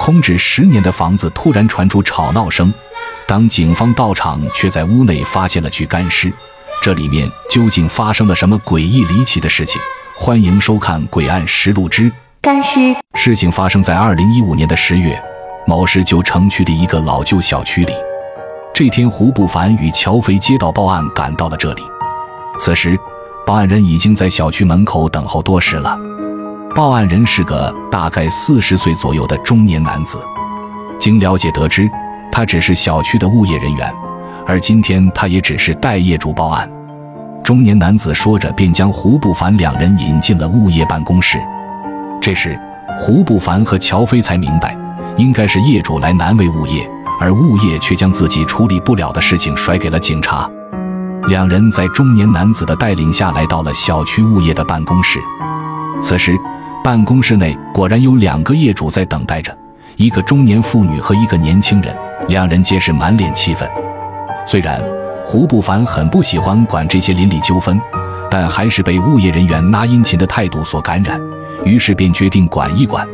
空置十年的房子突然传出吵闹声，当警方到场，却在屋内发现了具干尸。这里面究竟发生了什么诡异离奇的事情？欢迎收看《诡案实录之干尸》。事情发生在二零一五年的十月，某市旧城区的一个老旧小区里。这天，胡不凡与乔飞接到报案，赶到了这里。此时，报案人已经在小区门口等候多时了。报案人是个大概四十岁左右的中年男子。经了解得知，他只是小区的物业人员。而今天，他也只是代业主报案。中年男子说着，便将胡不凡两人引进了物业办公室。这时，胡不凡和乔飞才明白，应该是业主来难为物业，而物业却将自己处理不了的事情甩给了警察。两人在中年男子的带领下来到了小区物业的办公室。此时，办公室内果然有两个业主在等待着，一个中年妇女和一个年轻人，两人皆是满脸气愤。虽然胡不凡很不喜欢管这些邻里纠纷，但还是被物业人员拿殷勤的态度所感染，于是便决定管一管。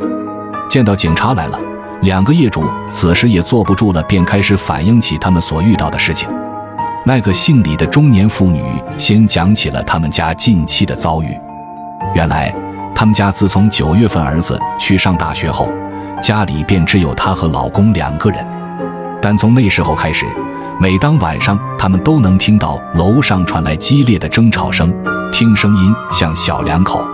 见到警察来了，两个业主此时也坐不住了，便开始反映起他们所遇到的事情。那个姓李的中年妇女先讲起了他们家近期的遭遇。原来，他们家自从九月份儿子去上大学后，家里便只有她和老公两个人。但从那时候开始，每当晚上，他们都能听到楼上传来激烈的争吵声，听声音像小两口。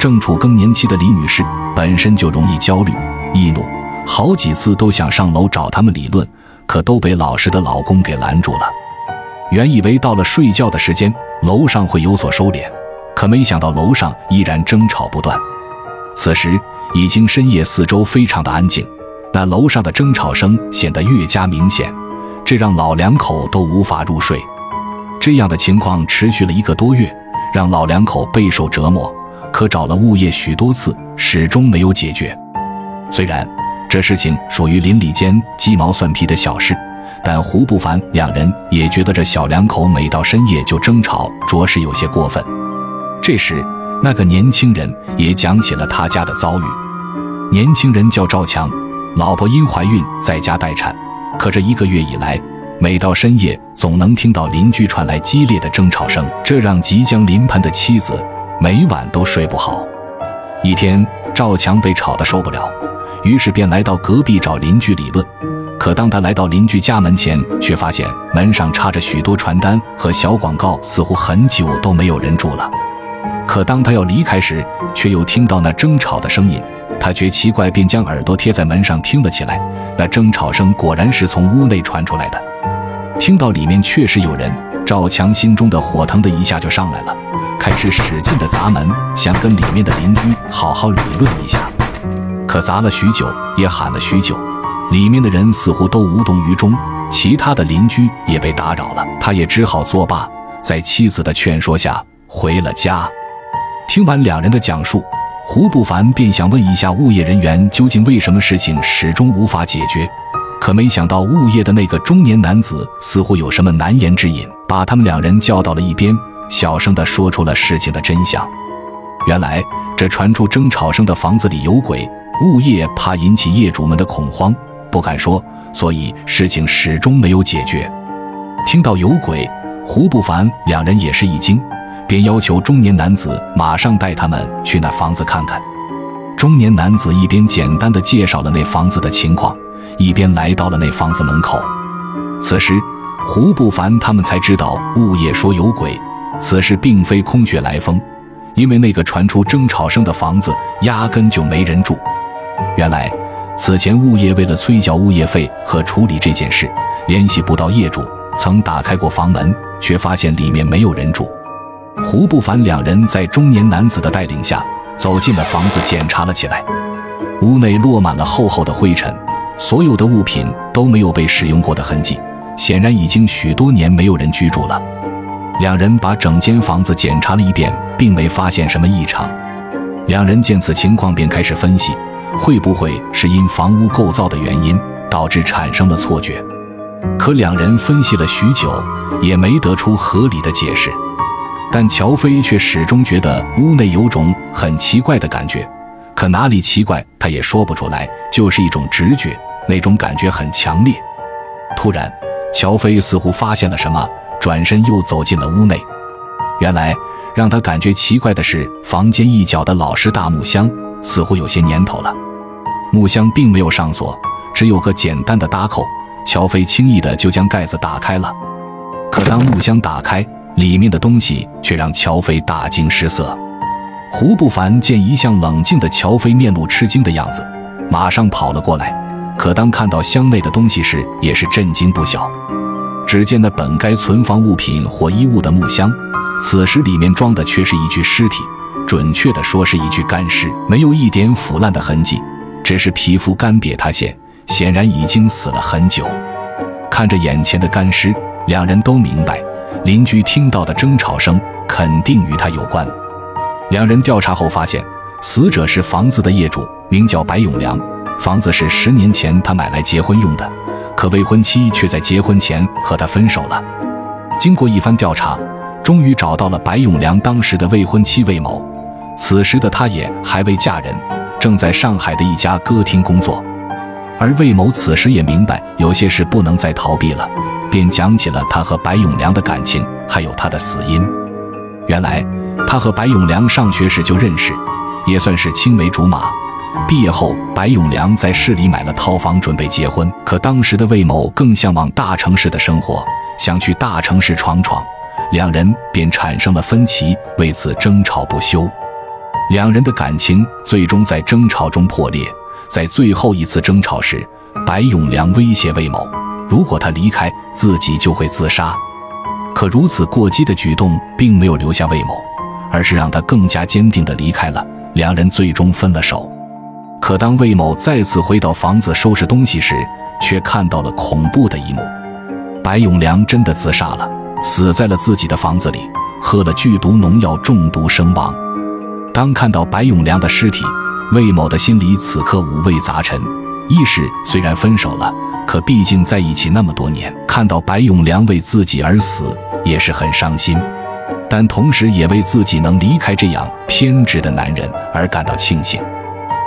正处更年期的李女士本身就容易焦虑、易怒，好几次都想上楼找他们理论，可都被老实的老公给拦住了。原以为到了睡觉的时间，楼上会有所收敛，可没想到楼上依然争吵不断。此时已经深夜，四周非常的安静，那楼上的争吵声显得越加明显。这让老两口都无法入睡，这样的情况持续了一个多月，让老两口备受折磨。可找了物业许多次，始终没有解决。虽然这事情属于邻里间鸡毛蒜皮的小事，但胡不凡两人也觉得这小两口每到深夜就争吵，着实有些过分。这时，那个年轻人也讲起了他家的遭遇。年轻人叫赵强，老婆因怀孕在家待产。可这一个月以来，每到深夜，总能听到邻居传来激烈的争吵声，这让即将临盆的妻子每晚都睡不好。一天，赵强被吵得受不了，于是便来到隔壁找邻居理论。可当他来到邻居家门前，却发现门上插着许多传单和小广告，似乎很久都没有人住了。可当他要离开时，却又听到那争吵的声音。他觉奇怪，便将耳朵贴在门上听了起来。那争吵声果然是从屋内传出来的。听到里面确实有人，赵强心中的火腾的一下就上来了，开始使劲的砸门，想跟里面的邻居好好理论一下。可砸了许久，也喊了许久，里面的人似乎都无动于衷。其他的邻居也被打扰了，他也只好作罢，在妻子的劝说下回了家。听完两人的讲述。胡不凡便想问一下物业人员，究竟为什么事情始终无法解决？可没想到，物业的那个中年男子似乎有什么难言之隐，把他们两人叫到了一边，小声地说出了事情的真相。原来，这传出争吵声的房子里有鬼，物业怕引起业主们的恐慌，不敢说，所以事情始终没有解决。听到有鬼，胡不凡两人也是一惊。便要求中年男子马上带他们去那房子看看。中年男子一边简单的介绍了那房子的情况，一边来到了那房子门口。此时，胡不凡他们才知道物业说有鬼，此事并非空穴来风，因为那个传出争吵声的房子压根就没人住。原来，此前物业为了催缴物业费和处理这件事，联系不到业主，曾打开过房门，却发现里面没有人住。胡不凡两人在中年男子的带领下走进了房子，检查了起来。屋内落满了厚厚的灰尘，所有的物品都没有被使用过的痕迹，显然已经许多年没有人居住了。两人把整间房子检查了一遍，并没发现什么异常。两人见此情况，便开始分析，会不会是因房屋构造的原因导致产生了错觉？可两人分析了许久，也没得出合理的解释。但乔飞却始终觉得屋内有种很奇怪的感觉，可哪里奇怪，他也说不出来，就是一种直觉，那种感觉很强烈。突然，乔飞似乎发现了什么，转身又走进了屋内。原来，让他感觉奇怪的是，房间一角的老式大木箱似乎有些年头了。木箱并没有上锁，只有个简单的搭扣。乔飞轻易的就将盖子打开了。可当木箱打开，里面的东西却让乔飞大惊失色。胡不凡见一向冷静的乔飞面露吃惊的样子，马上跑了过来。可当看到箱内的东西时，也是震惊不小。只见那本该存放物品或衣物的木箱，此时里面装的却是一具尸体，准确的说是一具干尸，没有一点腐烂的痕迹，只是皮肤干瘪塌陷，显然已经死了很久。看着眼前的干尸，两人都明白，邻居听到的争吵声肯定与他有关。两人调查后发现，死者是房子的业主，名叫白永良。房子是十年前他买来结婚用的，可未婚妻却在结婚前和他分手了。经过一番调查，终于找到了白永良当时的未婚妻魏某。此时的他也还未嫁人，正在上海的一家歌厅工作。而魏某此时也明白有些事不能再逃避了，便讲起了他和白永良的感情，还有他的死因。原来他和白永良上学时就认识，也算是青梅竹马。毕业后，白永良在市里买了套房，准备结婚。可当时的魏某更向往大城市的生活，想去大城市闯闯，两人便产生了分歧，为此争吵不休。两人的感情最终在争吵中破裂。在最后一次争吵时，白永良威胁魏某，如果他离开自己，就会自杀。可如此过激的举动并没有留下魏某，而是让他更加坚定地离开了。两人最终分了手。可当魏某再次回到房子收拾东西时，却看到了恐怖的一幕：白永良真的自杀了，死在了自己的房子里，喝了剧毒农药中毒身亡。当看到白永良的尸体，魏某的心里此刻五味杂陈。一是虽然分手了，可毕竟在一起那么多年，看到白永良为自己而死，也是很伤心；但同时也为自己能离开这样偏执的男人而感到庆幸。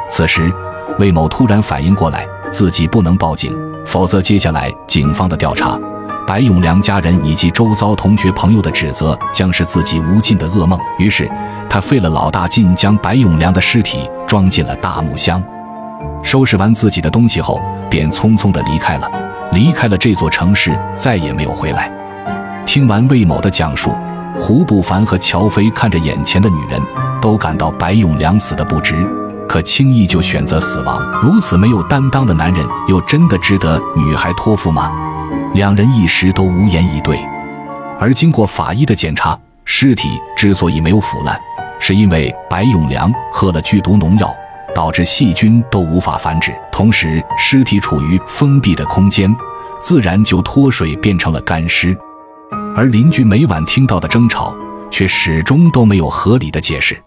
此时，魏某突然反应过来，自己不能报警，否则接下来警方的调查、白永良家人以及周遭同学朋友的指责，将是自己无尽的噩梦。于是，他费了老大劲，将白永良的尸体装进了大木箱，收拾完自己的东西后，便匆匆地离开了，离开了这座城市，再也没有回来。听完魏某的讲述，胡不凡和乔飞看着眼前的女人，都感到白永良死的不值。可轻易就选择死亡，如此没有担当的男人，又真的值得女孩托付吗？两人一时都无言以对。而经过法医的检查，尸体之所以没有腐烂，是因为白永良喝了剧毒农药，导致细菌都无法繁殖。同时，尸体处于封闭的空间，自然就脱水变成了干尸。而邻居每晚听到的争吵，却始终都没有合理的解释。